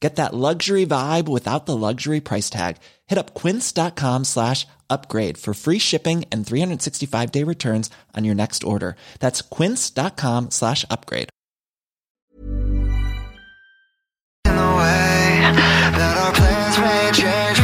Get that luxury vibe without the luxury price tag. Hit up quince.com slash upgrade for free shipping and 365 day returns on your next order. That's quince.com slash upgrade. in the way that our plans may change,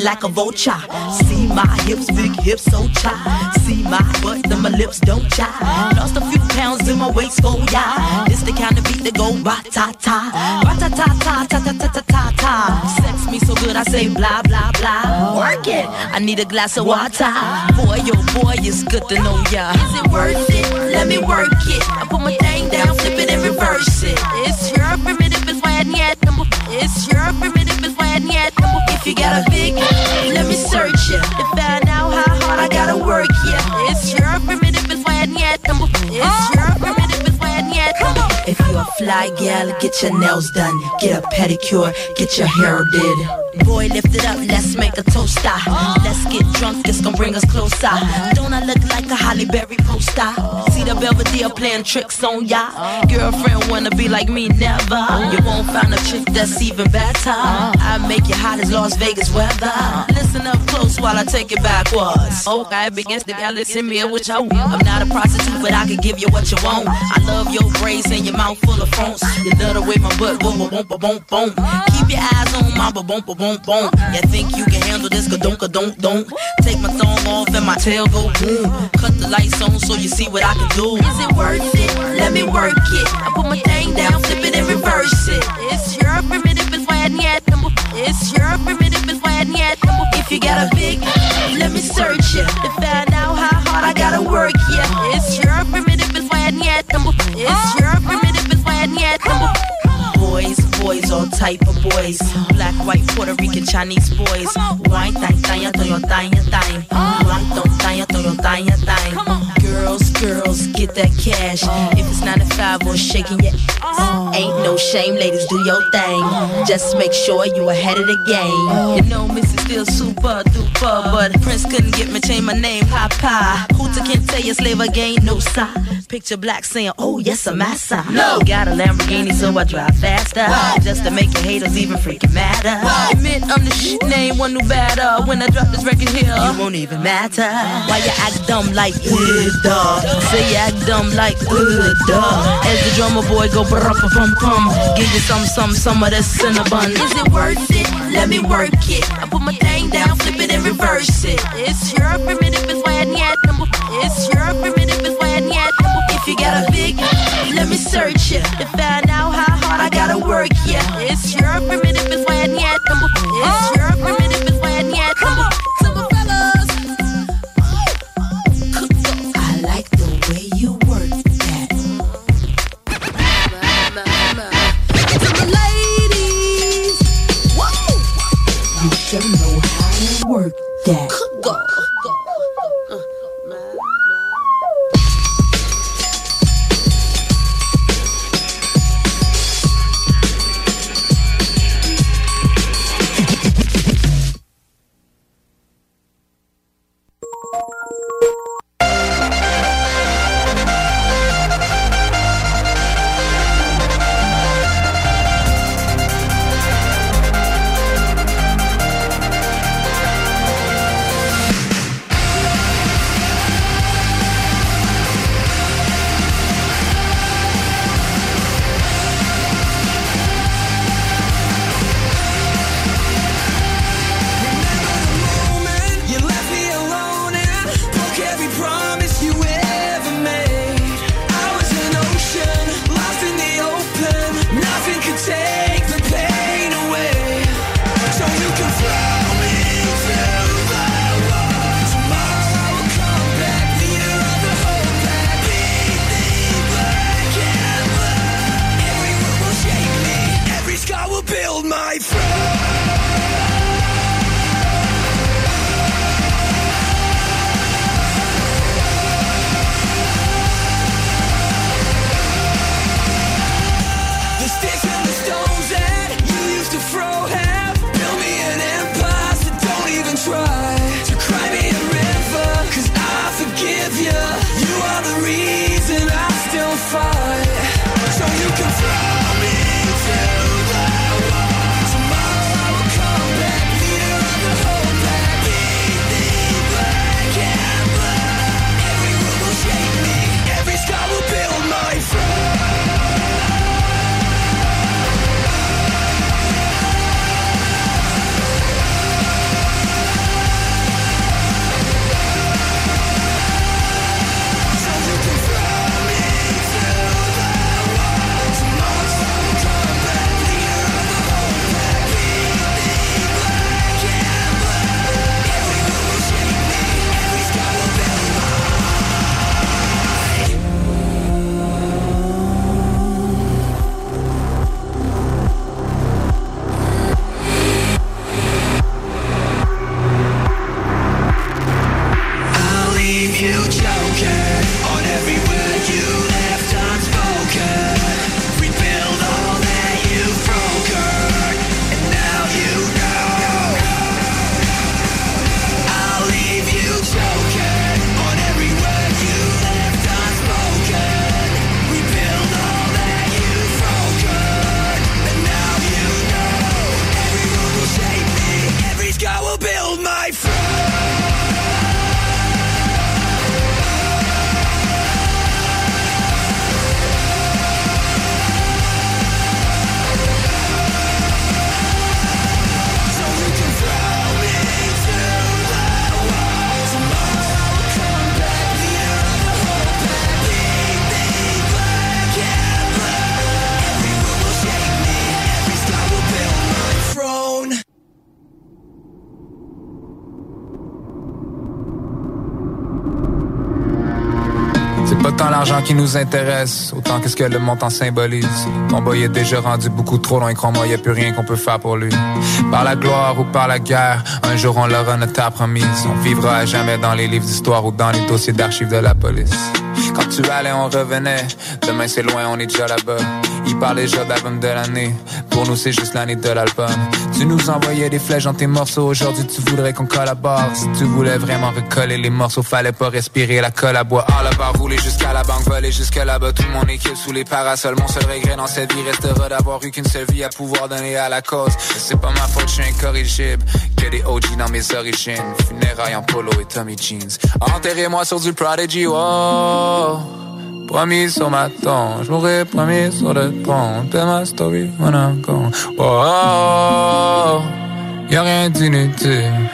it like a vulture. See my hips, big hips, so chai. See my butt, then my lips don't chai. Lost a few pounds in my waist, go yeah. This the kind of beat that go ba ta ta, ba ta ta ta ta ta ta ta ta ta. Sex me so good, I say blah blah blah. Work it. I need a glass of water. Boy, oh boy, it's good to know ya. Is it worth it? Let me work it. I put my thing down, flip it and reverse it. got a big Let me search it To find out how hard I gotta work, yeah. It's your primitive, it's why I need It's your primitive, it's why I need If you're a fly gal, get your nails done. Get a pedicure, get your hair did. Boy, lift it up, let's make a toast, ah. Let's get drunk, this gon' bring us closer. Don't I look like a Halle Berry poster? See the Belvedere playing tricks on ya. Girlfriend wanna be like me, never. You won't find a chick that's even better. I make it hot as Las Vegas weather. Listen up close while I take it backwards. Okay, begins to be in me what you want. I'm not a prostitute, but I can give you what you want. I love your braids and your mouth full of phones. You love the way my butt boom, boom, boom, boom, boom. Keep your eyes on my boom, boom, boom, boom. You think you can handle this? Ka-don't, don't. Take my thumb off and my tail go boom. Cut the lights on so you see what I can do. Is it worth it? Let me work it. I put my thing down, flip it and reverse it. It's your primitive, it's why I need. It's your primitive, it's why I need. If you got a big, let me search it to find out how hard I gotta work. Yeah, it's your primitive, it's why I need. It's your primitive, it's why I need. Boys, boys, all type of boys. Black, white, Puerto Rican, Chinese boys. Wine, thang, thang, to your thang, thang. Wine, don't to your thang, thang. Girls, girls, get that cash. If it's 95 or shaking your ass, ain't no shame, ladies, do your thing. Just make sure you ahead of the game. You know, Missy still super duper, but Prince couldn't get me change my name, Papa. Hooter can't tell you slave again, no sign. Picture black saying, Oh yes, I'm massa. No, got a Lamborghini, so I drive faster, just to make your haters even freaking madder. Admit I'm the shit name, one new batter. When I drop this record here, you won't even matter. Why you act dumb like uh, duh? Say you act dumb like uh, duh. As the drummer boy go brr pum pum, give you some some some of that cinnamon. Is it worth it? Let me work it. I put my thing down, flip it and reverse it. It's your primitive, it's why I need number. It's your primitive, you got a big, let me search it to find out how hard I gotta work. Yeah, it's your primitive, it's why I need number. It's your primitive, it's why I need number. Simple fellas, I like the way you work that. Ladies, should know how to work that. Qui nous intéresse, autant qu'est-ce que le montant symbolise. Ton boy est déjà rendu beaucoup trop loin, crois-moi, y a plus rien qu'on peut faire pour lui. Par la gloire ou par la guerre, un jour on l'aura notre promise. On vivra à jamais dans les livres d'histoire ou dans les dossiers d'archives de la police. Quand tu allais, on revenait. Demain c'est loin, on est déjà là-bas. Il parlait déjà d'album de l'année. Pour nous, c'est juste l'année de l'album. Tu nous envoyais des flèches dans tes morceaux. Aujourd'hui, tu voudrais qu'on collabore. Si tu voulais vraiment recoller les morceaux, fallait pas respirer la colle à bois. Ah, la barre rouler jusqu'à la banque, voler jusque là-bas. Tout mon équipe sous les parasols. Mon seul regret dans cette vie restera d'avoir eu qu'une seule vie à pouvoir donner à la cause. C'est pas ma faute, je suis incorrigible. Que des OG dans mes origines. Funérailles en polo et Tommy Jeans. Enterrez-moi sur du Prodigy, oh. Promis sur ma tombe, je mourrai promis sur le pont. Tell my story when I'm gone. Oh, oh, oh, y'a rien d'inutile.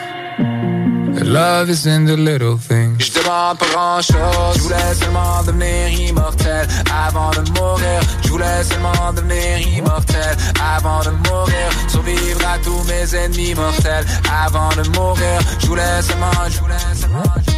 Love is in the little things. Je demande pas grand chose, je voulais seulement devenir immortel avant de mourir. Je voulais seulement devenir immortel avant de mourir. Survivre à tous mes ennemis mortels avant de mourir. Je voulais seulement, je voulais seulement.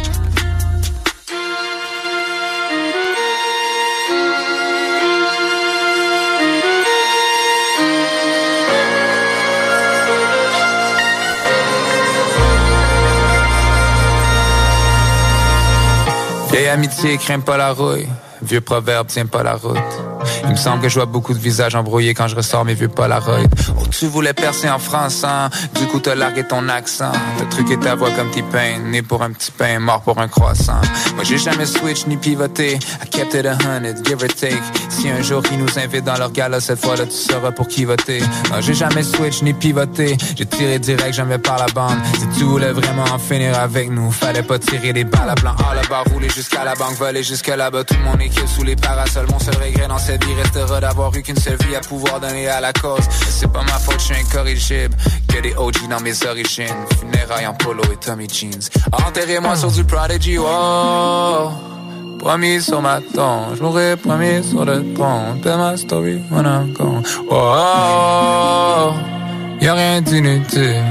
Vieille amitié craint pas la rouille. Vieux proverbe tient pas la route. Il me semble que je vois beaucoup de visages embrouillés quand je ressors mes vieux Polaroid. Oh, tu voulais percer en France, hein? Du coup, t'as largué ton accent. T'as truqué ta voix comme petit pain, né pour un petit pain, mort pour un croissant. Moi, j'ai jamais switch ni pivoté. I kept it a hundred, give or take. Si un jour ils nous invitent dans leur gala, cette fois-là, tu sauras pour qui voter. Non, j'ai jamais switch ni pivoté. J'ai tiré direct, jamais par la bande. Si tu voulais vraiment en finir avec nous, fallait pas tirer des balles à blanc. Ah, barre rouler jusqu'à la banque, voler jusque là-bas. Tout mon équipe sous les parasols. Mon seul regret dans cette vie restera d'avoir eu qu'une seule vie à pouvoir donner à la cause. C'est pas ma faute, je suis incorrigible. Que des OG dans mes origines. Funérailles en polo et Tommy Jeans. Enterrez-moi sur du Prodigy, oh. Promis sur ma tombe, je mourrai promis sur le pont. Tell my story when I'm gone. Oh, oh. y'a rien d'inutile.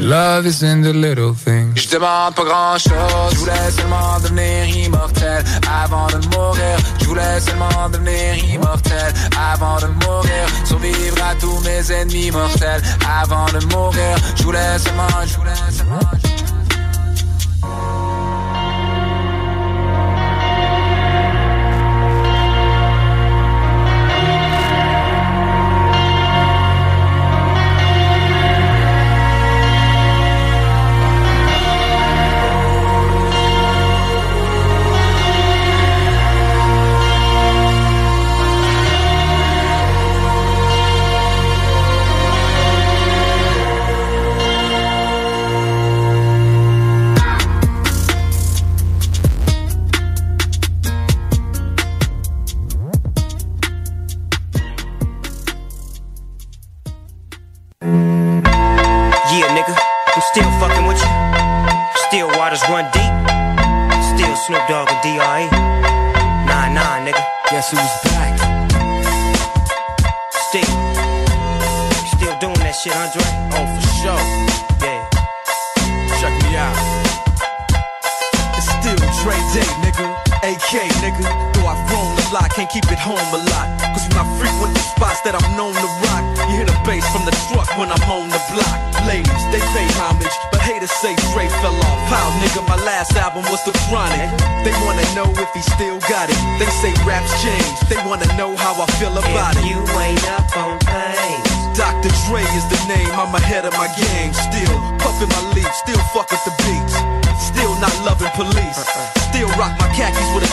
Love is in the little things. Je demande pas grand chose, je voulais seulement devenir immortel avant de mourir. Je voulais seulement devenir immortel avant de mourir. Survivre à tous mes ennemis mortels avant de mourir. Je voulais seulement, je voulais seulement.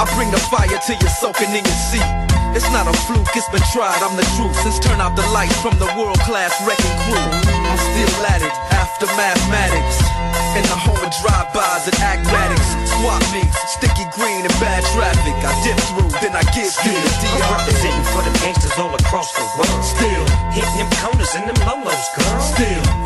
I bring the fire till you're soaking in your seat. It's not a fluke, it's been tried, I'm the truth. Since turn out the lights from the World Class Wreckin' Cru. I'm still at it, after mathematics. In the home of drive-bys and acmatics. Swap meets, sticky green and bad traffic. I dip through, then I give you the I'm representing for the gangsters all across the world. Still, Hitting them corners and them lolos, girl. still,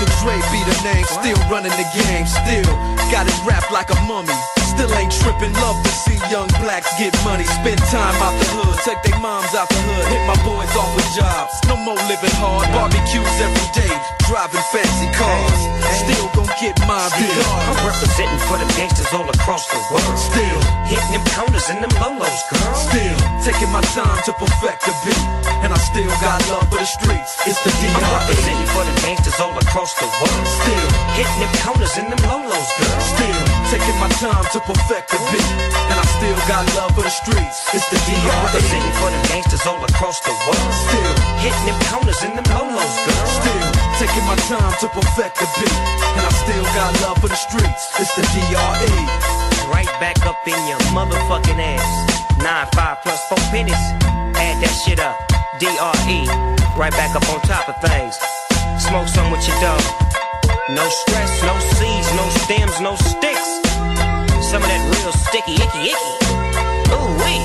Dr. Dre be the name, still running the game, still got it wrapped like a mummy. Still ain't tripping, love to see young blacks get money. Spend time out the hood, take their moms out the hood, hit my boys off with jobs. No more living hard, barbecues every day, driving fancy cars. Still gon' get my I'm representing for the gangsters all across the world. Still, Hitting them corners and them lolos, girl. still taking my time to perfect the beat, and I still got love for the streets. It's the I'm DRE. representing for the gangsters all across the world. Still. Hitting them corners and them lolos, girl. Still taking my time to perfect the beat, and I still got love for the streets. It's the DRE. representing for the gangsters all across the world. Still, Hitting them corners and them lolos, girl. still taking my time to perfect the beat, and I still got love for the streets. It's the DRE. Right back up in your motherfucking ass. Nine, five plus four pennies. Add that shit up. DRE. Right back up on top of things. Smoke some with your dog. No stress, no seeds, no stems, no sticks. Some of that real sticky, icky, icky. Ooh, wee.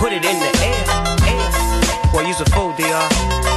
Put it in the air, air. Boy, use a fool, DR.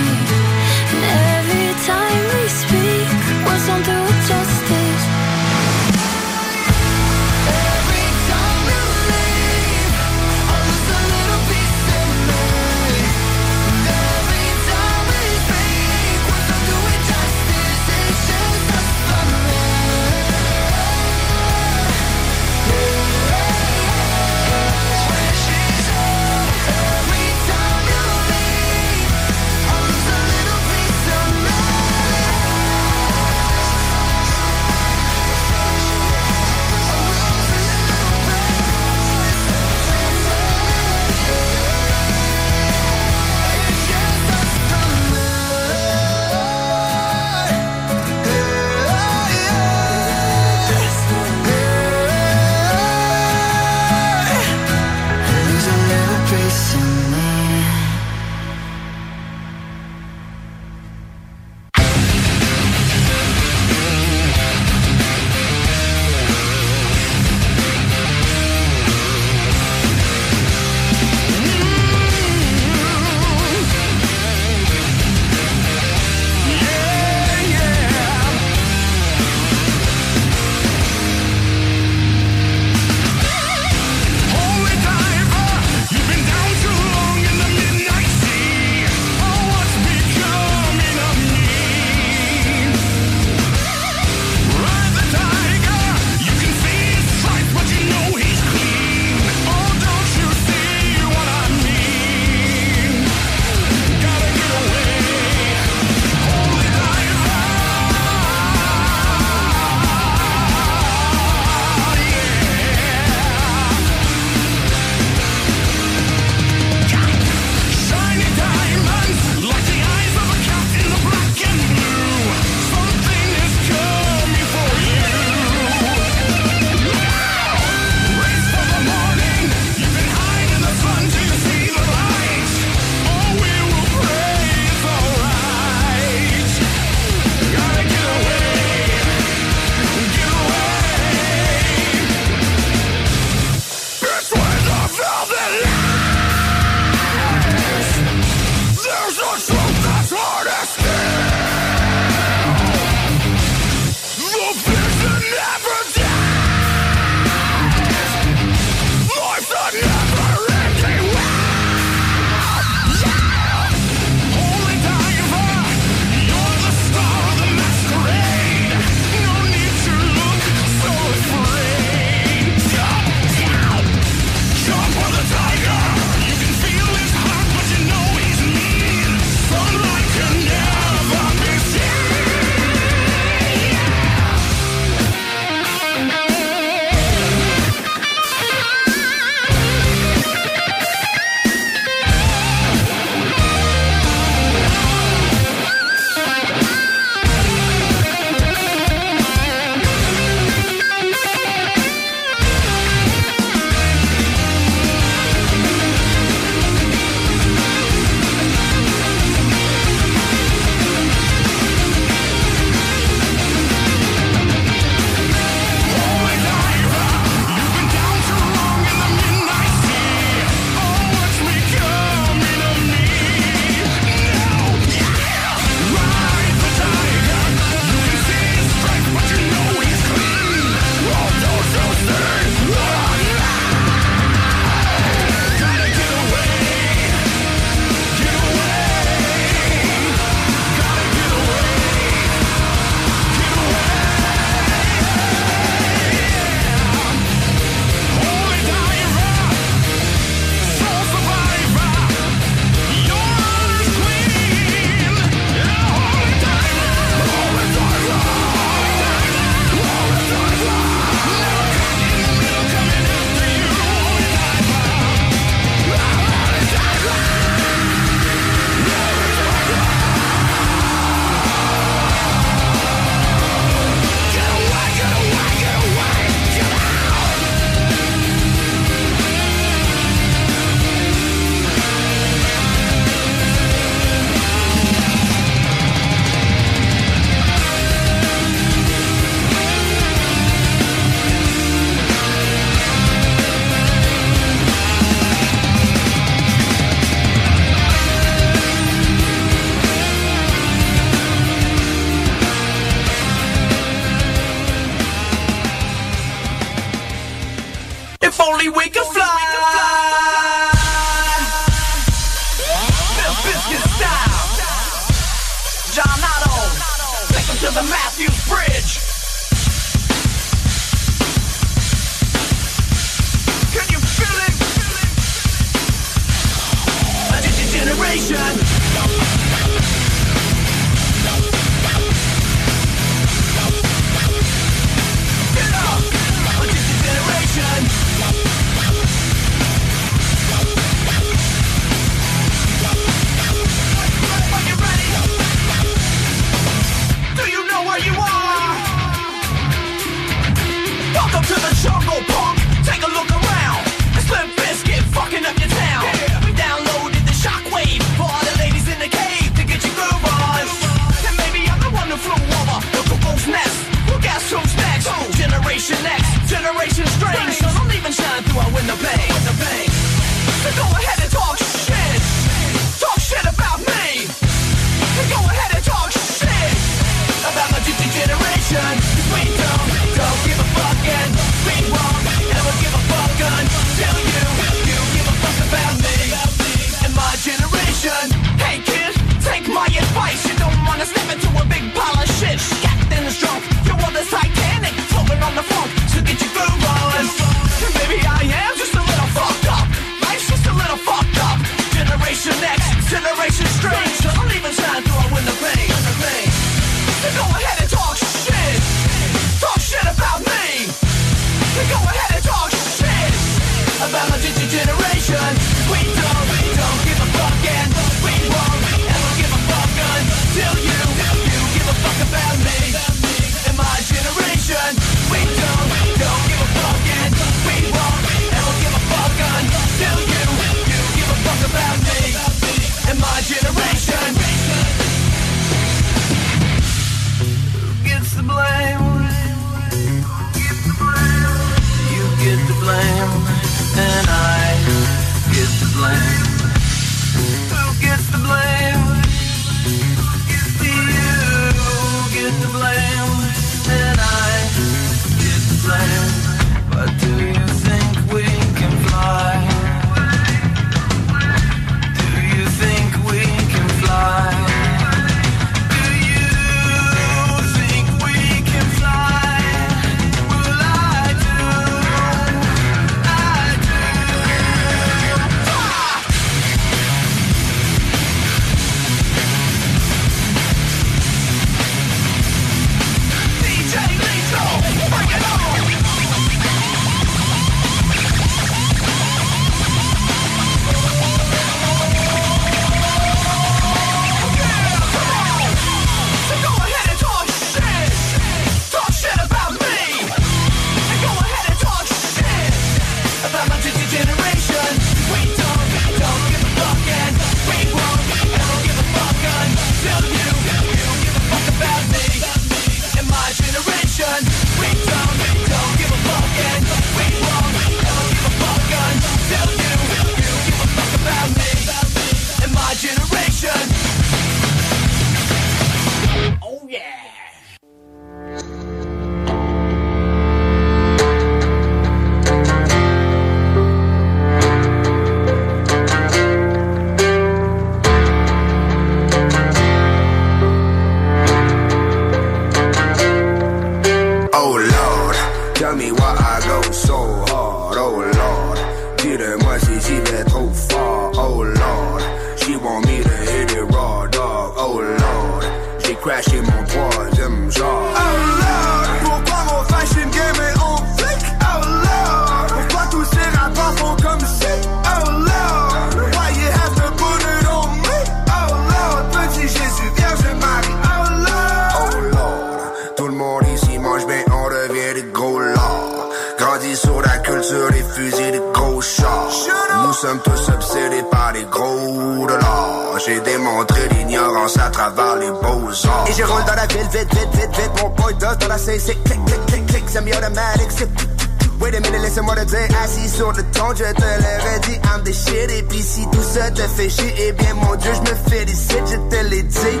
te fait chier, eh bien mon Dieu, je me félicite, je te l'ai dit.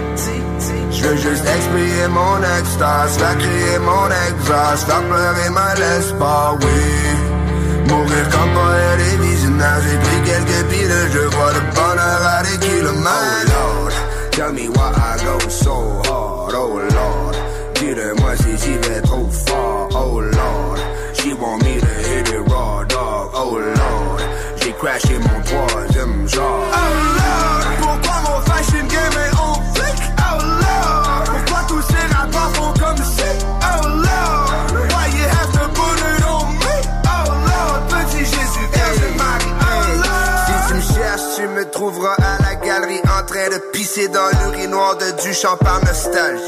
Je veux juste expier mon extase, faire crier mon exhaust, faire pleurer ma l'espoir, oui. Mourir comme poète et visionnaire, j'ai pris quelques piles, je vois le bonheur à des kilomètres. Oh Lord, tell me why I go so hard, oh Lord. Dis-le-moi si j'y vais trop fort, genre. oh Lord, pourquoi mon fashion game est en flic? Oh Lord, pourquoi tous ces rappeurs font comme si? Oh Lord, why you have to put it on me? Oh Lord, petit Jésus, Vierge Marie. Oh Lord. Si tu me cherches, tu me trouveras à la galerie en train de pisser dans l'urinoir de Duchamp par nostalgie.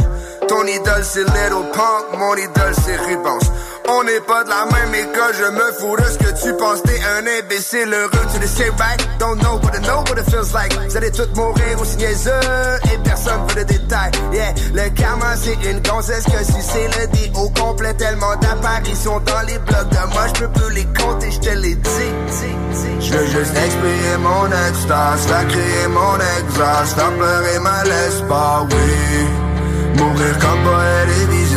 Ton idole c'est Little Punk, mon idole c'est Rubens. On n'est pas de la même école, je me fous de ce que tu penses, t'es un imbécile heureux, tu le sais right? Don't know but I know what it feels like. Vous allez tous mourir aussi niaiseux et personne veut de détails. Yeah, le karma c'est une gonzesse que si c'est le dit au complet, tellement d'apparitions dans les blocs de moi, je peux plus les compter, je te l'ai dit. Je veux juste expier mon extase, faire crier mon exhaust, faire pleurer ma l'espoir, oui. Mourir comme poète et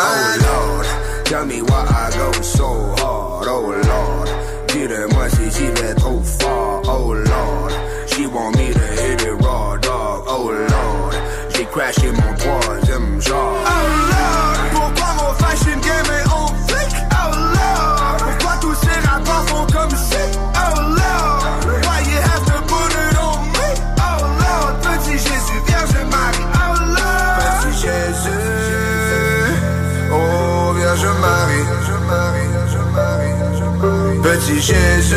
Oh Lord, tell me why I go so hard, oh Lord. Dis-le-moi si j'y vais trop fort, oh Lord. She want me to hit it raw, dog, oh Lord. J'ai crashé mon Petit Jésus,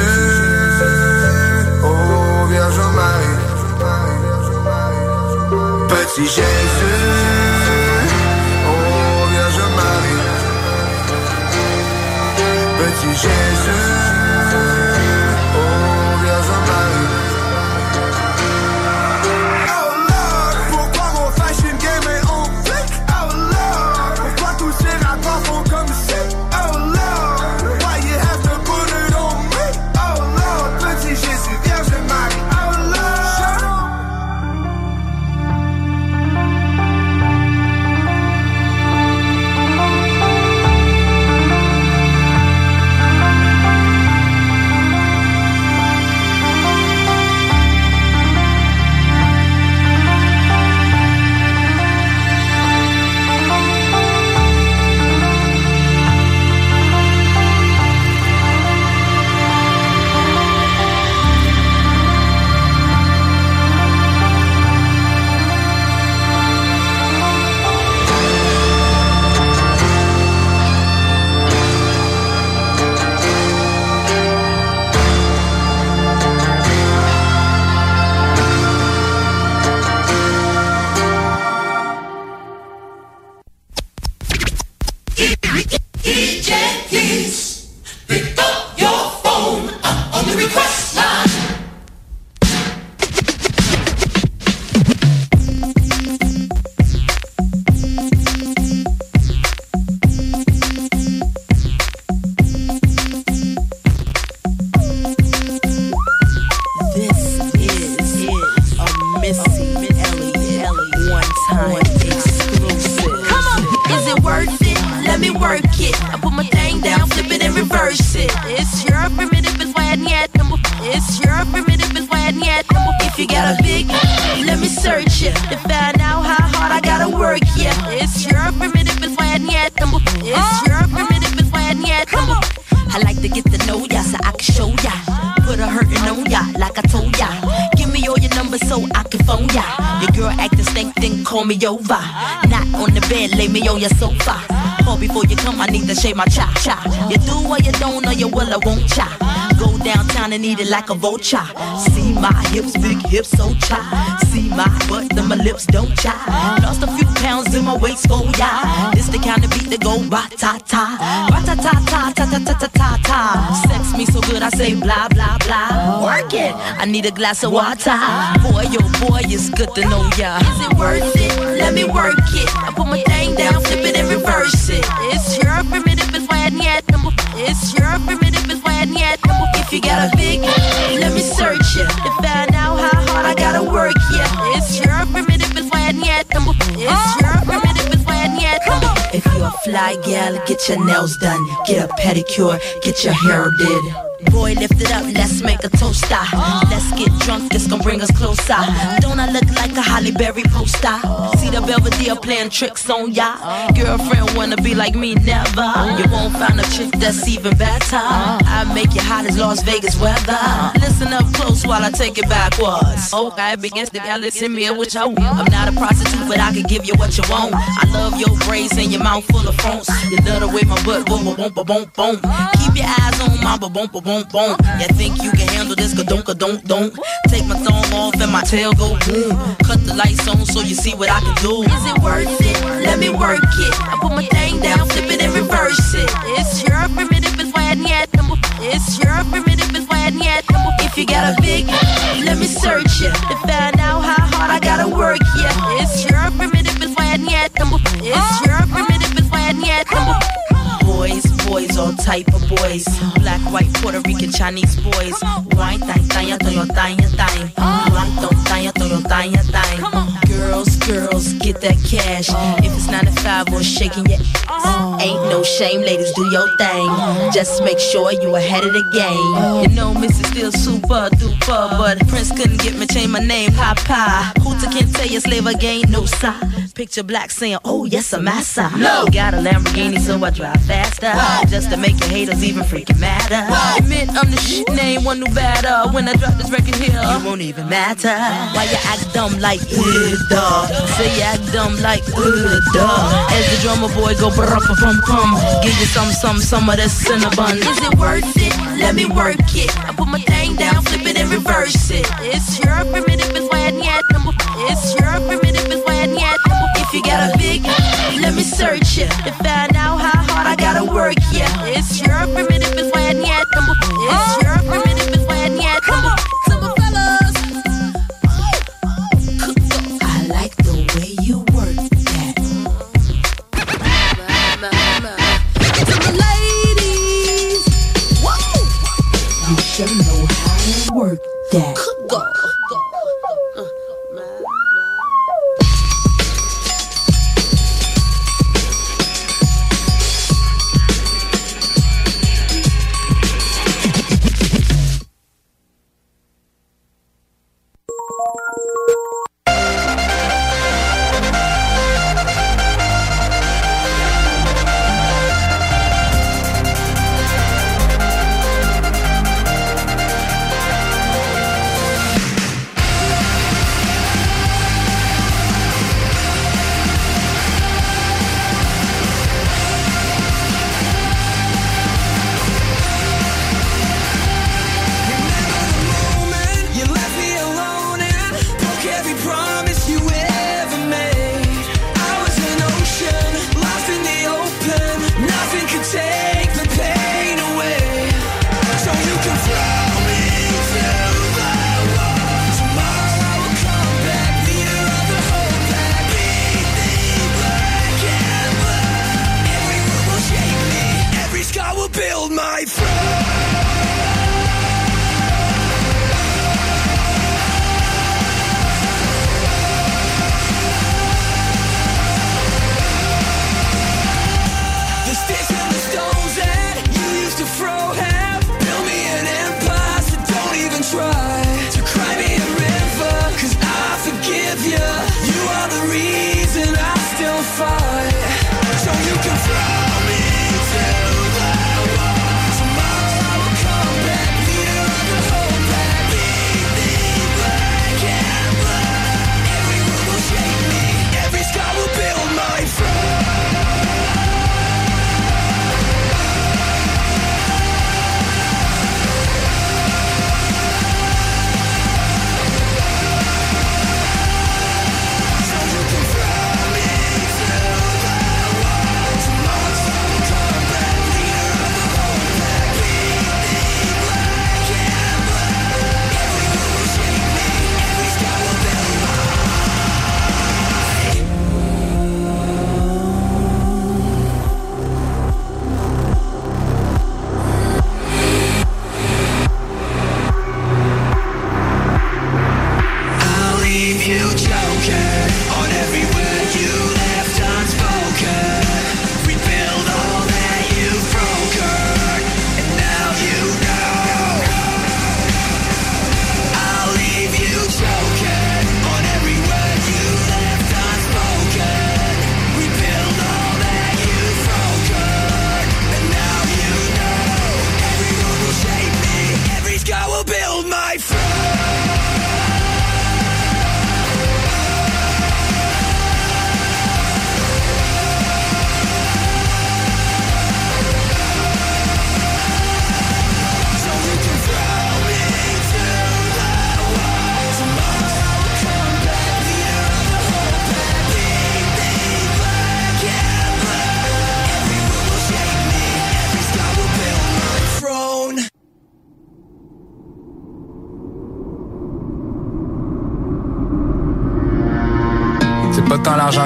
oh Vierge Marie, Petit Jésus, shit. To find out how hard I gotta work, yeah. It's your primitive is when I need. It's your primitive is when I need. I like to get to know ya so I can show ya. Put a hurtin' on ya like I told ya. Give me all your numbers so I can phone ya. Your girl acting stank, then call me over. Not on the bed, lay me on your sofa. Call before you come, I need to shave my cha cha. You do what you don't, or you will, I won't cha Go downtown and eat it like a vulture. See my hips, big hips, so cha. See my butt, then my lips don't cha. Lost a few pounds in my waist, oh yeah. This the kind of beat that go ba ta ta, ba ta ta ta ta ta ta ta ta ta. Sex me so good, I say blah blah blah. Work it. I need a glass of water. Boy, oh boy, it's good to know ya. Is it worth it? Let me work it. I put my thing down, flip it and reverse it. It's your primitive, it's why yet number. It's your primitive, it's why yet number. If you got a big, let me search it to find out how hard I gotta work. Yeah, it's your primitive, it's why yet number. It's your primitive, why yet number. If you're a fly gal, get your nails done, get a pedicure, get your hair did. Boy, lift it up, let's make a toast. Let's get drunk, this gon' bring us closer. Don't I look like a Halle Berry poster? See the Belvedere playing tricks on ya. Girlfriend wanna be like me, never. You won't find a chick that's even better. I make you hot as Las Vegas weather. Listen up close while I take it backwards. Okay, begins to y'all listen me you want. I'm not a prostitute, but I can give you what you want. I love your braids and your mouth full of phones. You love the way my butt boom, boom, boom, boom, boom. Keep your eyes on my boom, boom, boom, You think you can handle this? Ka don't, ka don't, don't. Take my thumb off and my tail go boom. Cut the lights on so you see what I can do. Is it worth it? Let me work it. I put my thing down, flip it and reverse it. It's your primitive, it's why yet number. It's your primitive, it's why yet number. If you got a big, let me search it to find out how hard I gotta work. Yeah, it's your primitive, it's why yet number. It's your primitive, it's why yet number. Boys, boys, all type of boys. Black, white, Puerto Rican, Chinese boys. White, tanya, tanya, tanya, tanya. Black, tanya, tanya, tanya, tanya. Girls, get that cash. If it's 9 to 5 or shaking your ass. Ain't no shame, ladies, do your thing. Just make sure you ahead of the game. You know, Missy still super duper, but Prince couldn't get me, change my name, Papa. Hooter can't tell you slave again, no sign. Picture black saying, oh, yes, a massa. No. Got a Lamborghini, so I drive faster. Just to make your haters even freaking madder. Admit I'm the shit name, one new batter. When I drop this record here, it won't even matter. Why you act dumb like, uh, duh. Say you act dumb like, uh, duh. As the drummer boy go, brr, pum, pum. Give you some, some, some of that cinnabon. Is it worth it? Let me work it. I put my thing down, flip it and reverse it. It's your primitive, it's why yet number. It's your primitive, it's why yet number. If you got a big, let me search it to find out how hard I gotta work. Yeah, it's your primitive, it's why yet number. It's your primitive, They know how to work that. Good God.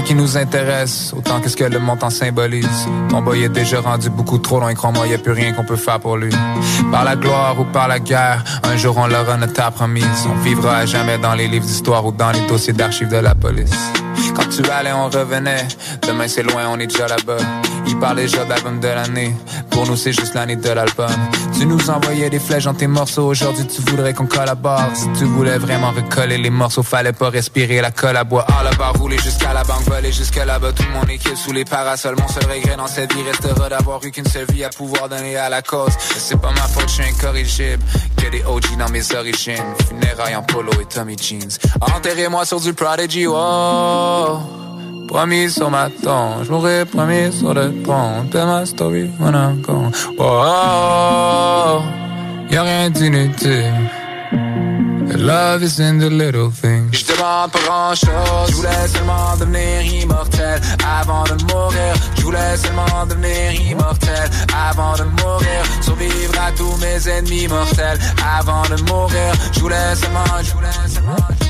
Qui nous intéresse, autant que ce que le montant symbolise. Ton boy est déjà rendu beaucoup trop loin, crois-moi, y a plus rien qu'on peut faire pour lui. Par la gloire ou par la guerre, un jour on l'aura notre promise. On vivra à jamais dans les livres d'histoire ou dans les dossiers d'archives de la police. Quand tu allais, on revenait. Demain c'est loin, on est déjà là-bas. Il parlait déjà d'album de l'année. Pour nous, c'est juste l'année de l'album. Tu nous envoyais des flèches dans tes morceaux. Aujourd'hui, tu voudrais qu'on collabore. Si tu voulais vraiment recoller les morceaux, fallait pas respirer la colle à bois. À la barre, rouler jusqu'à la banque, voler jusqu'à là-bas. Tout mon équipe sous les parasols. Mon seul regret dans cette vie restera d'avoir eu qu'une seule vie à pouvoir donner à la cause. C'est pas ma faute, je suis incorrigible. Que des OG dans mes origines. Funérailles en polo et Tommy Jeans. Enterrez-moi sur du Prodigy, oh. Promis sur ma tombe, je promis sur le pont. Tell my story I'm gone. Oh, oh, oh, y'a rien d'inutile. Love is in the little things. Je demande pas grand chose, je voulais seulement devenir immortel avant de mourir. Je voulais seulement devenir immortel avant de mourir. Survivre à tous mes ennemis mortels avant de mourir. Je voulais seulement, je voulais seulement.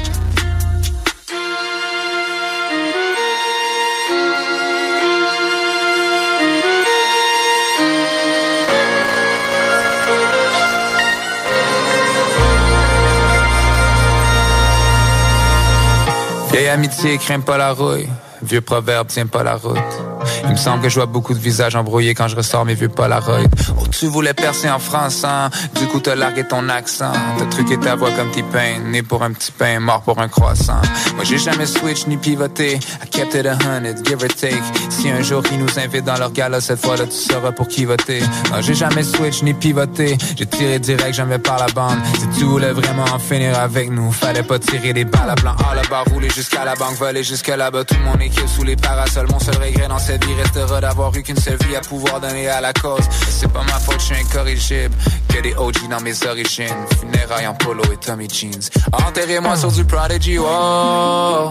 Vieille amitié craint pas la rouille. Vieux proverbe tient pas la route. Il me semble que je vois beaucoup de visages embrouillés quand je ressors mes vieux Polaroid. Oh, tu voulais percer en France, hein? Du coup, t'as largué ton accent. T'as truqué ta voix comme T-Pain. Né pour un petit pain, mort pour un croissant. Moi, j'ai jamais switch ni pivoté. I kept it a hundred, give or take. Si un jour ils nous invitent dans leur gala, cette fois-là, tu sauras pour qui voter. Non, j'ai jamais switch ni pivoté. J'ai tiré direct, jamais par la bande. Si tu voulais vraiment en finir avec nous, fallait pas tirer des balles à blanc. Ah, là-bas, rouler jusqu'à la banque, voler jusqu'à là-bas. Tout mon équipe sous les parasols. Mon seul regret dans cette vie restera d'avoir eu qu'une seule vie à pouvoir donner à la cause. C'est pas ma faute, je suis incorrigible. Que des OG dans mes origines. Funérailles en polo et Tommy Jeans. Enterrez-moi sur du Prodigy, oh.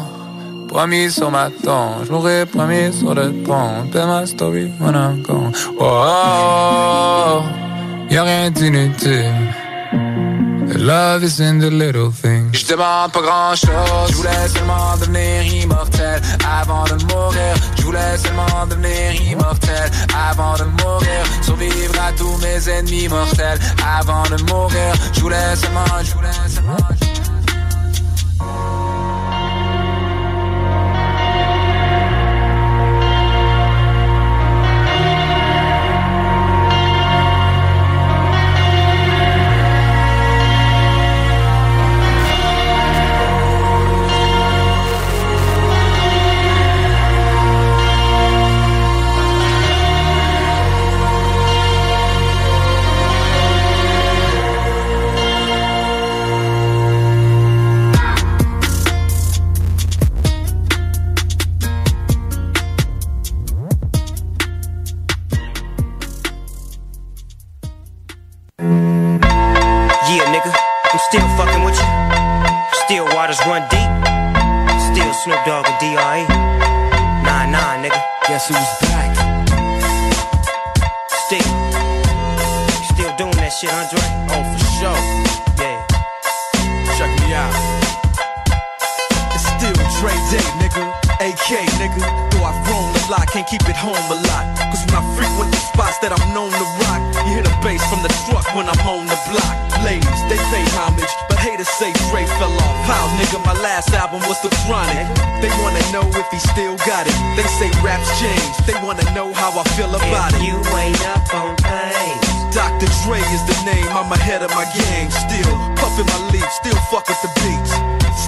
Promis sur ma tombe, je m'aurais promis sur le pont. Tell my story gone. Oh, oh, oh. y'a rien d'inutile. Love is in the little things. Je demande pas grand chose. Je voulais seulement devenir immortel avant de mourir. Je voulais seulement devenir immortel avant de mourir. Survivre à tous mes ennemis mortels avant de mourir. Je voulais seulement, je voulais seulement. I've grown a lot, can't keep it home a lot. Cause when I frequent the spots that I'm known to rock, you hear the bass from the truck when I'm on the block. Ladies, they pay homage, but haters say Dre fell off. How, nigga, my last album was The Chronic. They wanna know if he still got it. They say raps change. They wanna know how I feel about If it. you ain't up on things. Dr. Dre is the name, I'm ahead of my game. Still puffin' my leaf, still fuck with the beats.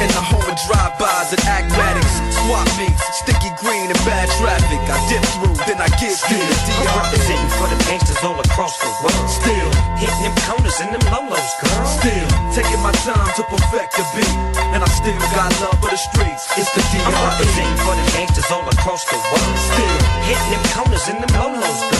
In the home of drive-bys and acmatics. Swap meets, sticky green and bad traffic. I dip through, then I get through the I'm DR. representing for the gangsters all across the world. Still hitting them corners and them lolos, girl. Still taking my time to perfect the beat. And I still got love for the streets. It's the I'm DR. representing for the gangsters all across the world. Still hitting them corners and them lolos, girl.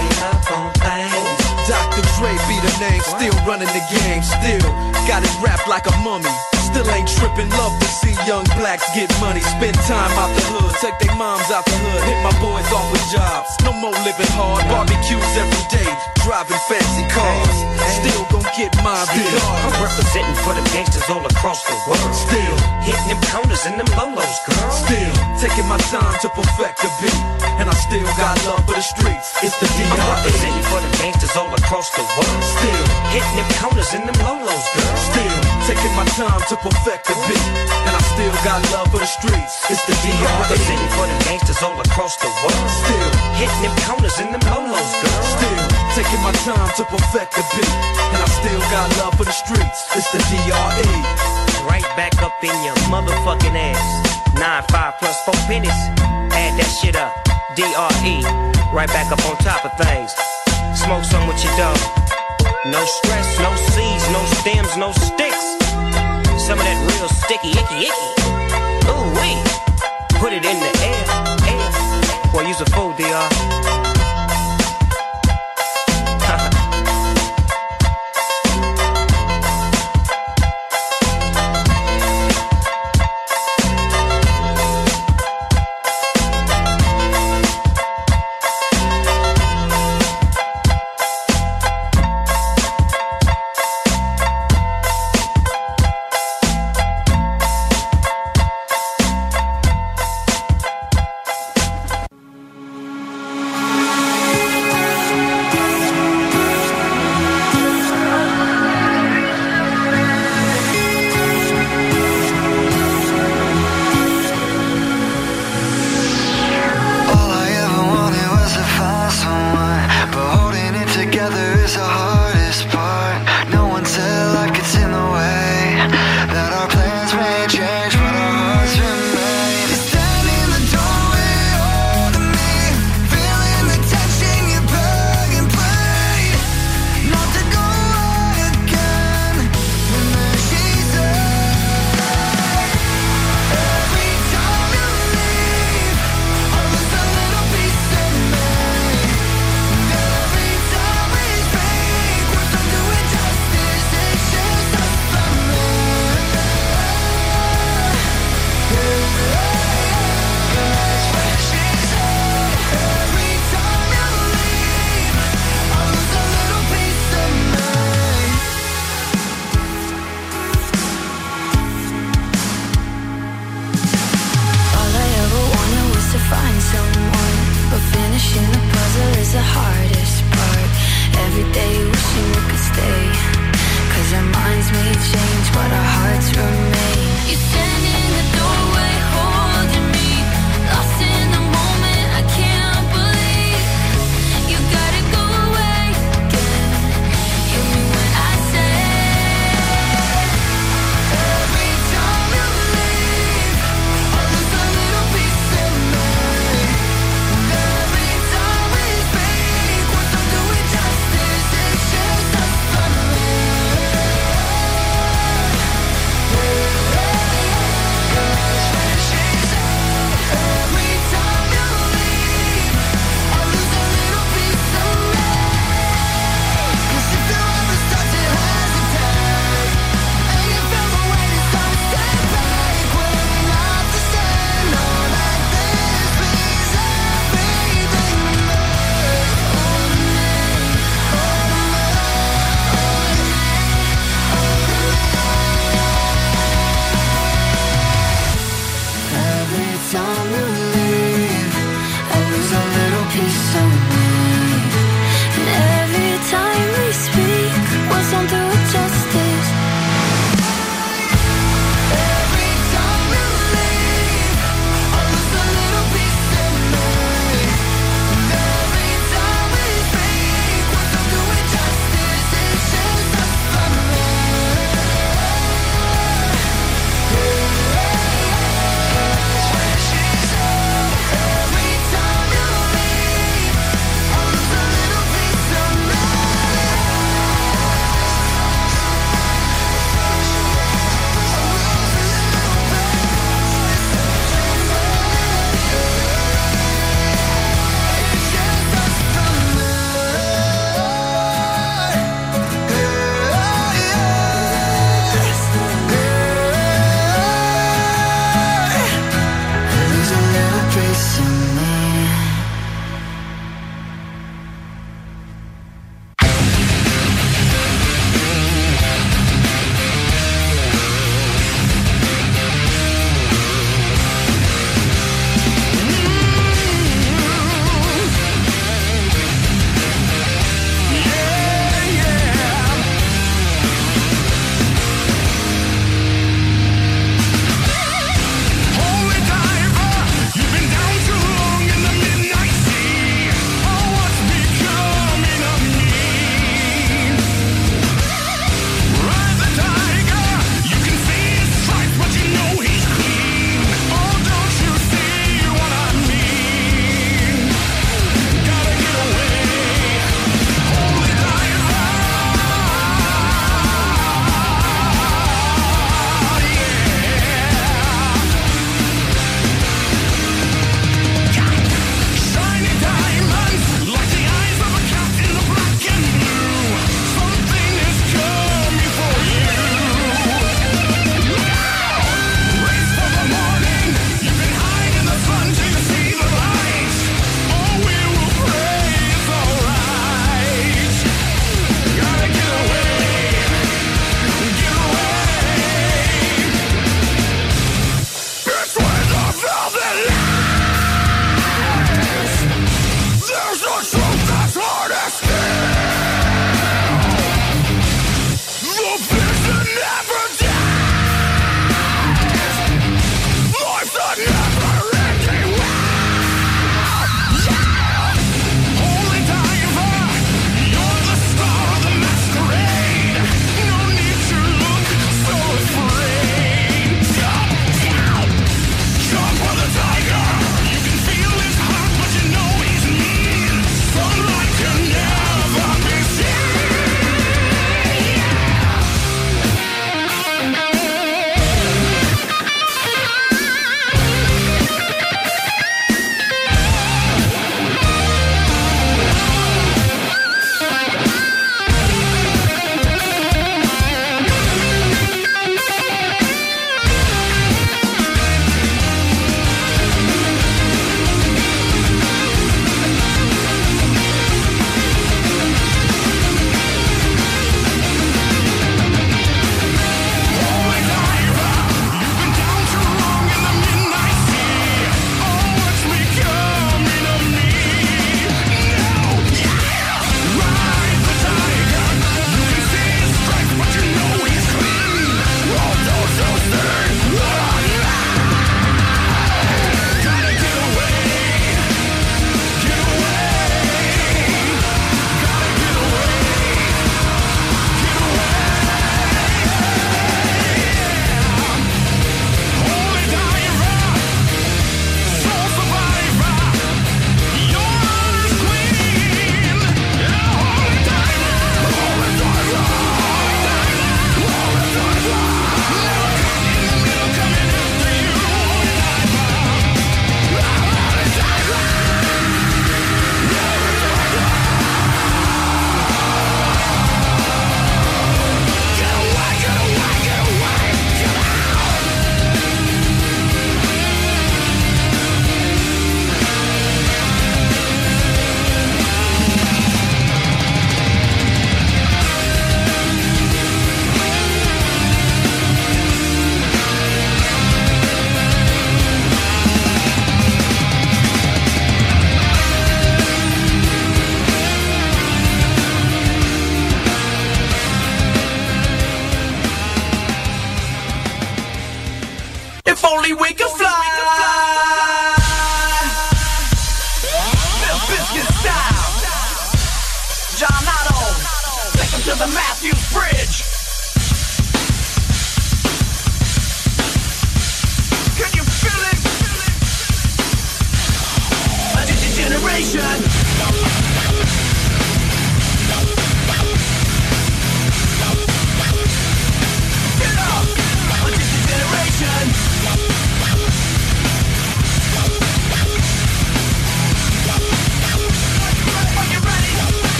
up on things, Dr. Dre be the name, still running the game, still got it wrapped like a mummy. Still ain't tripping, love to see young blacks get money. Spend time out the hood, take their moms out the hood, hit my boys off with jobs. No more living hard, barbecues every day, driving fancy cars. Still gon' get mine I'm regardless. representing for the gangsters all across the world. Still hitting them corners and them lolos, girl. Still taking my time to perfect the beat, and I still got love for the streets. It's the D.R.E. I'm representing for the gangsters all across the world. Still hitting them corners and them lolos, girl. Still taking my time to perfect the beat, and I still got love for the streets. It's the D.R.E. I'm representing for the gangsters all across the world. Still, hitting them corners and them lolos, girl. still taking my time to perfect the beat, and I still got love for the streets. It's the DRE. Right back up in your motherfucking ass. Nine five plus four pennies. Add that shit up. DRE. Right back up on top of things. Smoke some with your dog. No stress, no seeds, no stems, no sticks. Some of that real sticky, icky, icky. Ooh wee. Put it in the air, air. Boy, use a fool, DR.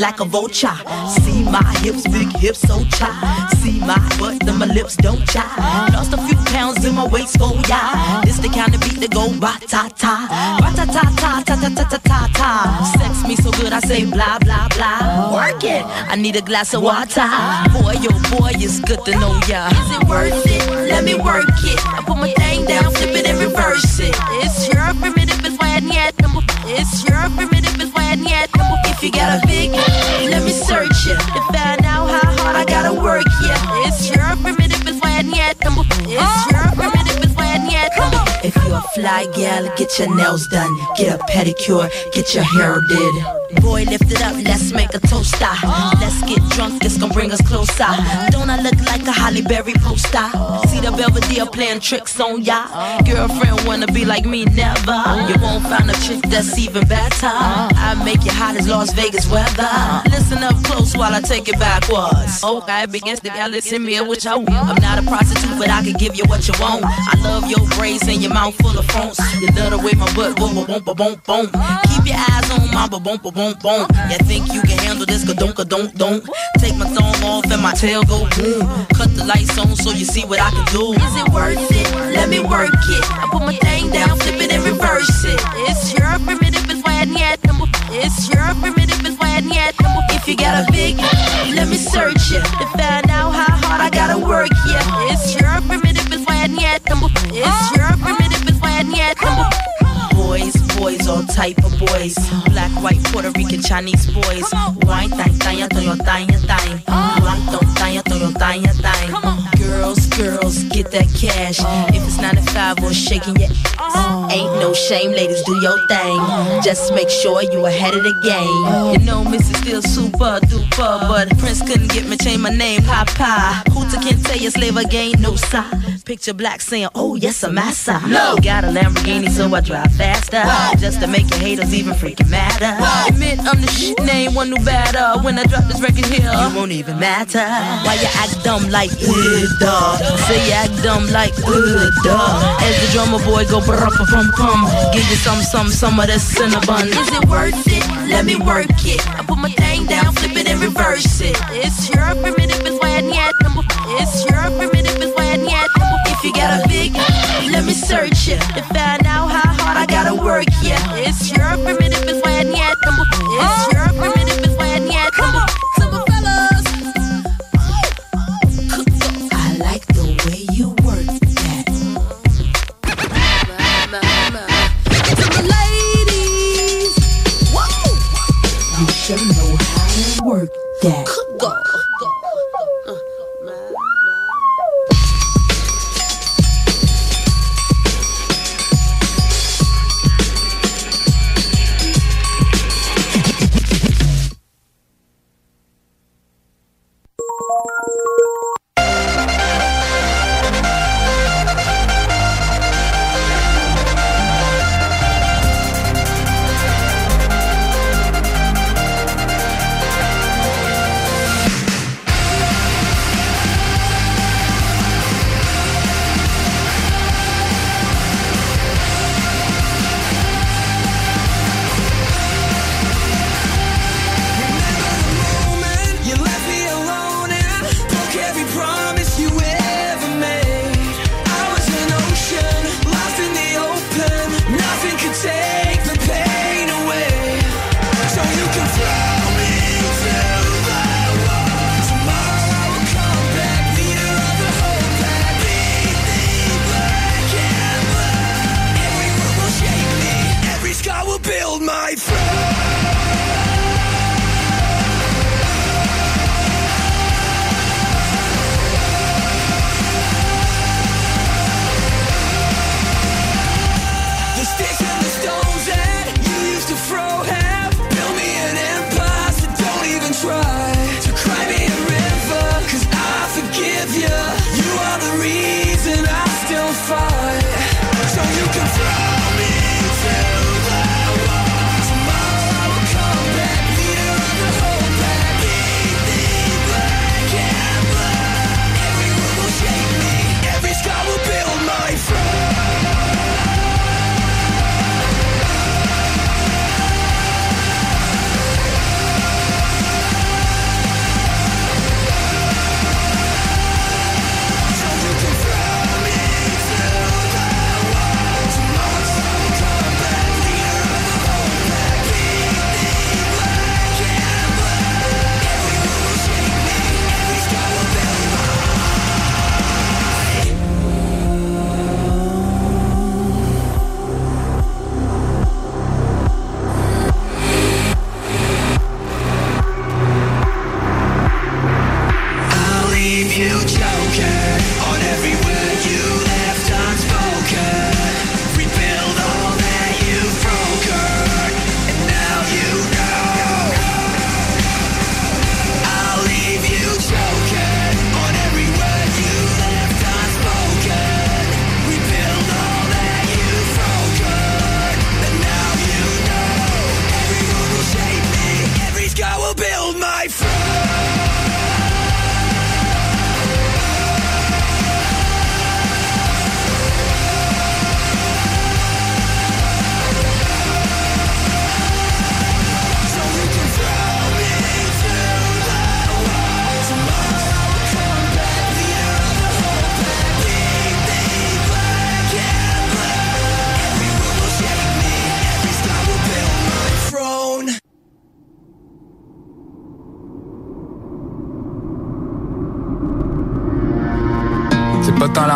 like a vulture. See my hips, big hips, so cha. See my butt, then my lips don't cha. Lost a few pounds in my waist, oh yeah. This the kind of beat that go ra ta ta, ra ta ta ta ta ta ta ta ta ta. Sex me so good, I say blah blah blah. Work it. I need a glass of water. Boy, oh boy, it's good to know ya. Is it worth it? Let me work it. I put my thing down, flip it and reverse it. It's got a big, let me search it to find out how hard I gotta work. Yeah, it's your primitive, it's why I need number. It's your primitive, it's why I need number. If you're a fly gal, get your nails done, get a pedicure, get your hair did. Boy, lift it up, let's make a toaster. Ah. Let's get drunk, it's gonna bring us closer. Don't I look like a Halle Berry poster? See the Belvedere playing on ya. Girlfriend wanna be like me, never. You won't find a chick that's even better. I make it hot as Las Vegas weather. Listen up close while I take it backwards. Oh, okay, begins to be listen me what you want. I'm not a prostitute, but I can give you what you want. I love your braids and your mouth full of phones. You love the way my butt boom, boom, boom, boom, boom. Keep your eyes on my boom, boom, boom, boom. You think you can handle this? Ka don't, ka don't, don't. Take my and my tail go boom. Cut the lights on so you see what I can do. Is it worth it? Let me work it. I put my thing down, flip it and reverse it. It's your primitive, it's why I need. It's your primitive, it's why I need. If you got a big, let me search it to find out how hard I gotta work. Yeah, it's your primitive, it's why I need. It's your primitive, Boys, all type of boys. Black, white, Puerto Rican, Chinese boys. Wine, thang, thang, to your thang, thang. Thang, to your thang, thang. Girls, girls, get that cash. If it's 95 or shaking your ass, ain't no shame, ladies, do your thing. Just make sure you ahead of the game. You know, Mrs. Still super duper, but Prince couldn't get me change my name, Papa. Hooter can't tell you slave again, no sign. Picture black saying, Oh, yes, a massa. No. Got a Lamborghini, so I drive faster. Just to make your haters even freaking madder. Admit I'm the shit name, one new batter. When I drop this record here, you won't even matter. Why you act dumb like, uh, duh. Say you act dumb like, uh, duh. As the drummer boy go brr pum pum. Give you some, some, some of that cinnamon. Is it worth it? Let me work it. I put my thing down, flip it and reverse it. It's your primitive, it's why I need number. It's your primitive, it's you got a big, let me search it to find out how hard I gotta work. Yeah, it's your primitive, it's why I need number. It's your primitive, it's why I need number. Simple fellas, I like the way you work that. To the ladies, whoa, you should know how to work that. Go.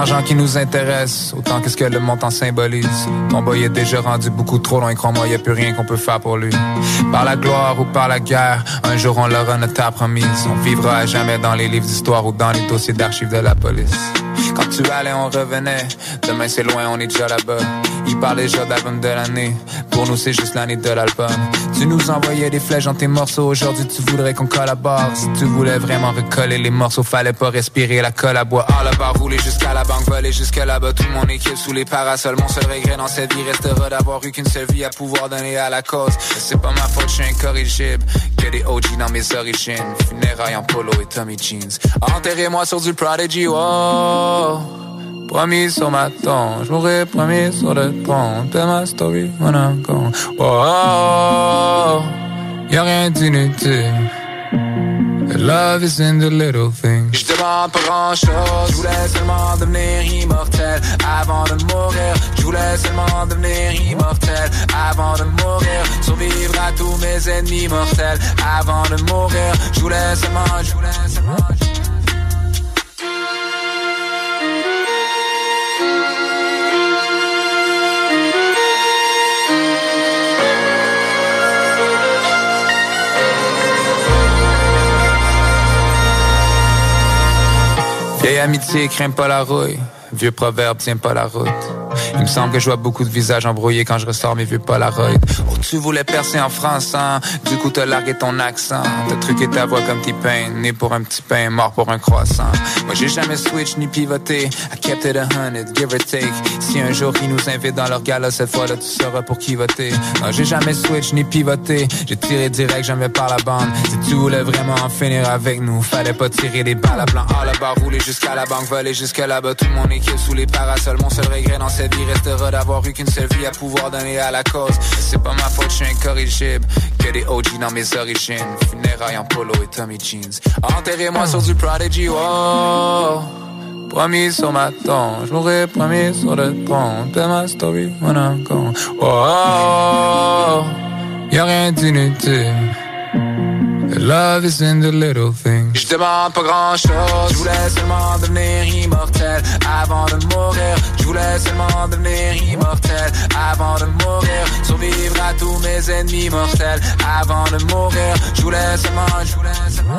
L'argent qui nous intéresse, autant qu'est-ce que le montant symbolise. Ton boy est déjà rendu beaucoup trop loin, crois-moi, y a plus rien qu'on peut faire pour lui. Par la gloire ou par la guerre, un jour on l'aura notre promise. On vivra à jamais dans les livres d'histoire ou dans les dossiers d'archives de la police. Quand tu allais, on revenait. Demain c'est loin, on est déjà là-bas. Il parle déjà d'album de l'année. Pour nous, c'est juste l'année de l'album. Tu nous envoyais des flèches dans tes morceaux. Aujourd'hui, tu voudrais qu'on collabore. Si tu voulais vraiment recoller les morceaux, fallait pas respirer la colle à bois. Ah, là-bas, rouler jusqu'à la banque, voler jusqu'à là-bas. Tout mon équipe sous les parasols. Mon seul regret dans cette vie restera d'avoir eu qu'une seule vie à pouvoir donner à la cause. C'est pas ma faute, je suis incorrigible. Que des OG dans mes origines. Funérailles en polo et Tommy Jeans. Enterrez-moi sur du Prodigy, oh. Promis sur ma tombe, je promis sur le pont. Tell my story when I'm gone. Oh, y'a rien d'inutile. Love is in the little things. Je demande pas grand chose, je voulais seulement devenir immortel avant de mourir. Je voulais seulement devenir immortel avant de mourir. Survivre à tous mes ennemis mortels avant de mourir. Je voulais seulement, je voulais seulement. Vieille amitié craint pas la rouille. Vieux proverbe tient pas la route. Il me semble que je vois beaucoup de visages embrouillés quand je ressors mes vieux Polaroid. Oh, tu voulais percer en France, hein? Du coup, t'as largué ton accent. T'as truqué ta voix comme T-Pain. Né pour un petit pain, mort pour un croissant. Moi, j'ai jamais switch ni pivoté. I kept it a hundred, give or take. Si un jour ils nous invitent dans leur gala, cette fois-là, tu sauras pour qui voter? Non, j'ai jamais switch ni pivoté. J'ai tiré direct, jamais par la bande. Si tu voulais vraiment en finir avec nous, fallait pas tirer des balles à blanc. Ah, là-bas, rouler jusqu'à la banque, voler jusqu'à là-bas. Tout mon sous les parasols. Mon seul regret dans cette vie restera d'avoir eu qu'une seule vie à pouvoir donner à la cause. C'est pas ma faute, je suis incorrigible. Que des OG dans mes origines. Funérailles en polo et Tommy Jeans. Enterrez-moi sur du Prodigy, oh. Promis sur ma tombe, mourrai promis sur le pont. Tell my story when I'm gone. Oh, y'a rien d'inutile. Love is in the little things. Je demande pas grand chose. Je voulais seulement devenir immortel avant de mourir. Je voulais seulement devenir immortel avant de mourir. Survivre à tous mes ennemis mortels avant de mourir. Je voulais seulement, je voulais seulement.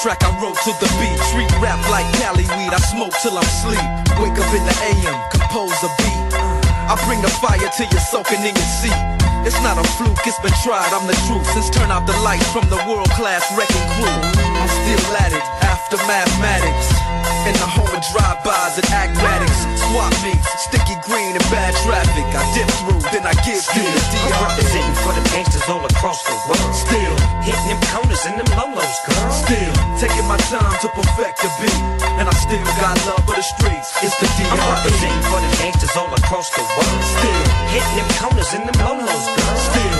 Soundtrack I wrote to the beat. Street rap like Cali weed, I smoke till I'm sleep. Wake up in the AM, compose a beat. I bring the fire till you're soaking in your seat. It's not a fluke, it's been tried, I'm the truth. Since turn out the lights from the World Class Wreckin' Cru. I'm still at it, after mathematics. In the home of drive-bys and acmatics. Swap meets, sticky green and bad traffic. I dip through, then I give you the I'm representing for the gangsters all across the world. Still hitting them corners and them lolos, girl. Still taking my time to perfect the beat, and I still got love for the streets. It's the DR. I'm representing for the gangsters all across the world. Still hitting them corners and them lolos, girl. Still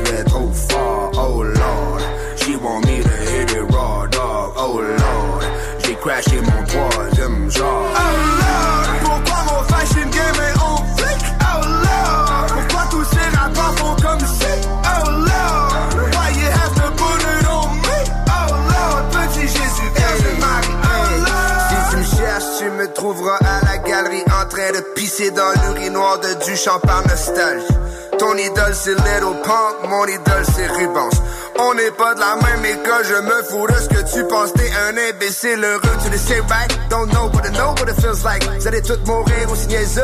vais trop fort Oh Lord, she want me to hit it raw dog Oh Lord, j'ai crashé mon troisième genre Oh Lord, pourquoi mon fashion game est en flic. Oh Lord, pourquoi tous ces rappeurs font comme si Oh Lord, why you have to put it on me Oh Lord, petit Jésus, Vierge Marie Oh Lord. Si tu me cherches, tu me trouveras à la galerie en train de pisser dans l'urinoir de Duchamp par nostalgie ton idole c'est Little Pump, mon idole c'est Rubens. On n'est pas de la même école, je me fous de ce que tu penses. T'es un imbécile heureux, tu le sais, right? Don't know but I know what it feels like. Vous allez tous mourir aussi niaiseux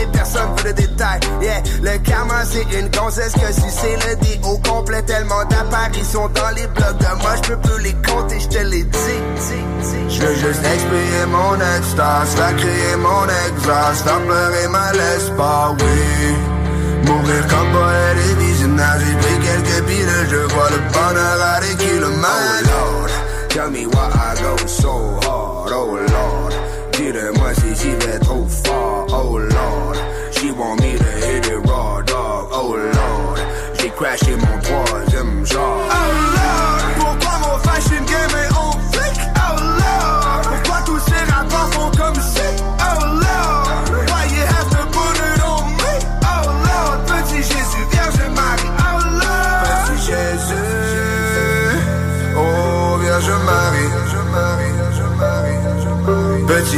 et personne veut le détail. Yeah, le karma c'est une gonzesse que si c'est le dé au complet. Tellement d'apparitions dans les blogs de moi, je peux plus les compter, je te l'ai dit. Je veux juste expirer mon extase, faire crier mon exhaust, faire pleurer ma l'espoir, oui. Mourir comme poète et visionnaire J'ai pris quelques piles, je vois le bonheur à des kilomètres. Oh Lord, tell me why I go so hard. Oh Lord, dis-le-moi si j'y vais trop fort. Oh Lord, she want me to hit it raw dog. Oh Lord, j'ai crashé mon troisième genre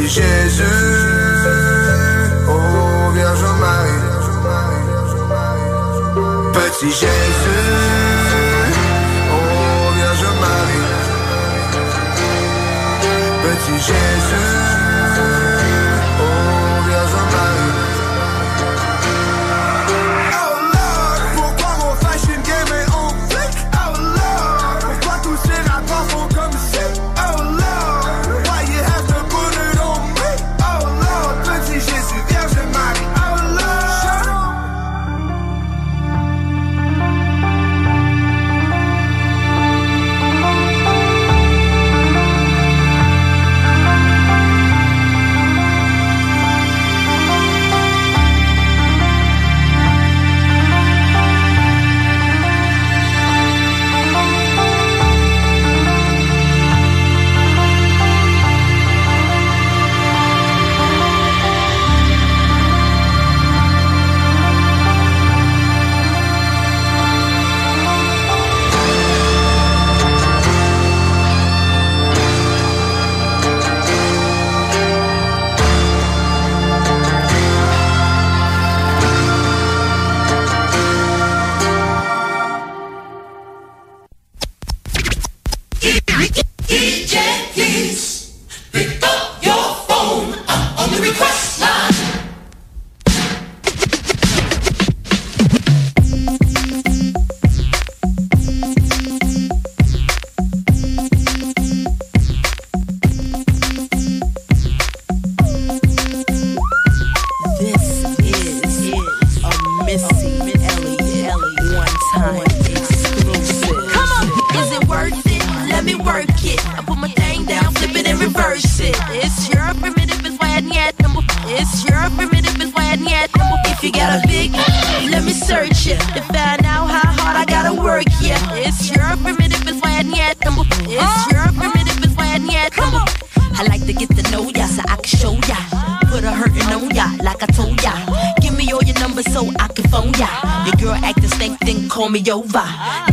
Petit Jésus Oh Vierge Marie. Petit Jésus Oh Vierge Marie. Petit Jésus search it to find out how hard I gotta work. Yeah, it's your primitive is why I need number. It's your primitive is why I need number. I like to get to know ya so I can show ya. Put a hurtin' on ya like I told ya. Give me all your numbers so I can phone ya. Your girl acting stank, then call me over.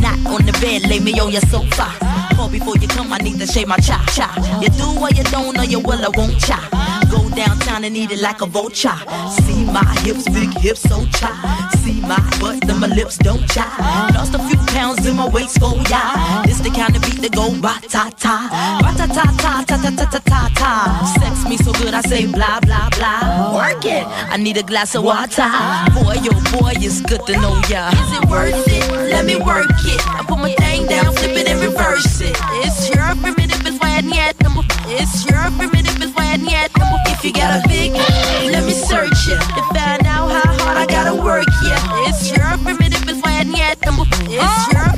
Not on the bed, lay me on your sofa. Call before you come, I need to shave my cha cha. You do or you don't, or you will, I won't cha. Go downtown and eat it like a vulture. See my hips, big hips, so cha. My butt, then my lips don't cha. Lost a few pounds in my waist, oh, for ya. This the kind of beat that go ba ta ta, ba ta ta ta ta ta ta ta ta ta. Sex me so good, I say blah blah blah. Work it. I need a glass of water. Boy, yo, boy, it's good to know ya. Is it worth it? Let me work it. I put my thing down, flip it and reverse it. It's your primitive is why I need number. It's your primitive is why I need. If you got a big, let me search it to find out how hard I gotta work. It's your primitive is why I need number. It's your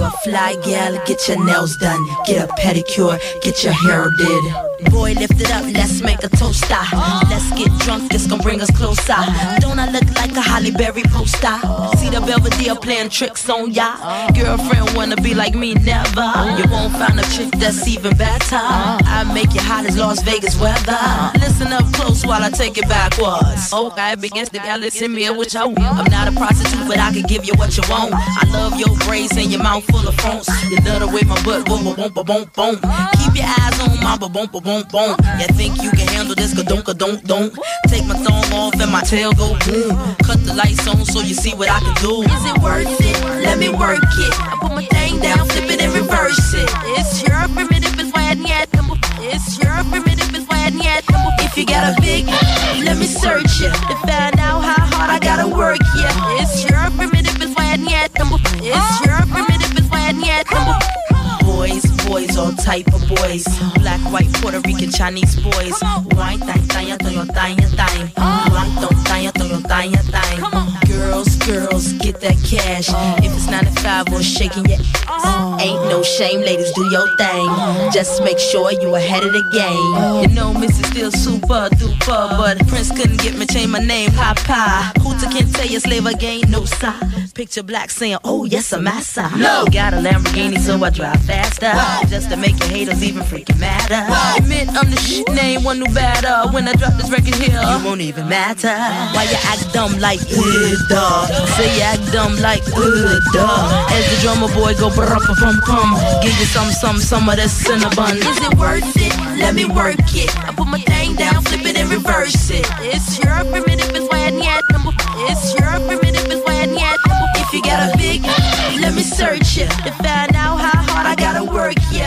you're a fly gal, get your nails done, get a pedicure, get your hair did. Boy, lift it up, let's make a toast. ah. Let's get drunk, it's gonna bring us closer. Don't I look like a Halle Berry poster? See the Belvedere playing tricks on ya. Girlfriend wanna be like me, never. You won't find a chick that's even better. I make you hot as Las Vegas weather. Listen up close while I take it backwards. Okay, begins to gal, listen me what you want. I'm not a prostitute, but I can give you what you want. I love your braids and your mouth full of phones. You love the way my butt boom, boom, boom, boom, boom. Keep your eyes on my boom, boom, boom, boom. You think you can handle this? Ka don't, ka don't, don't. Take my thumb off and my tail go boom. Cut the lights on so you see what I can do. Is it worth it? Let me work it. I put my thing down, flip it and reverse it. It's your primitive, it's why yet. It's your primitive, it's why yet. If you got a big, let me search it to find out how hard I gotta work. Yeah, it's your primitive, it's why yet. It's your primitive, why yet. Boys, boys, all type of boys. Black, white, Puerto Rican, Chinese boys. White, thang, thang, thang, thang. Black, don't, thang, thang, thang, thang. Girls, girls, get that cash. If it's 95 or shaking your ass, ain't no shame, ladies, do your thing. Just make sure you ahead of the game. You know, Missy still super duper, but Prince couldn't get me change my name, Papa. Hooter can't tell you slave again, no sign. Picture black saying, Oh, yes, I'm massa. No, got a Lamborghini, so I drive faster. Just to make your haters even freaking madder. Admit I'm the shit name, one new batter. When I drop this record here, you won't even matter. Why you act dumb like, uh, duh. Say you act dumb like, uh, duh. As the drummer boy go brr pum pum. Give you some, some, some of that cinnabon. Is it worth it? Let me work it. I put my thing down, flip it and reverse it. It's your primitive, it's why yet. It's your primitive, it's why yet. If you got a big, let me search it to find out how hard I gotta work. Yeah,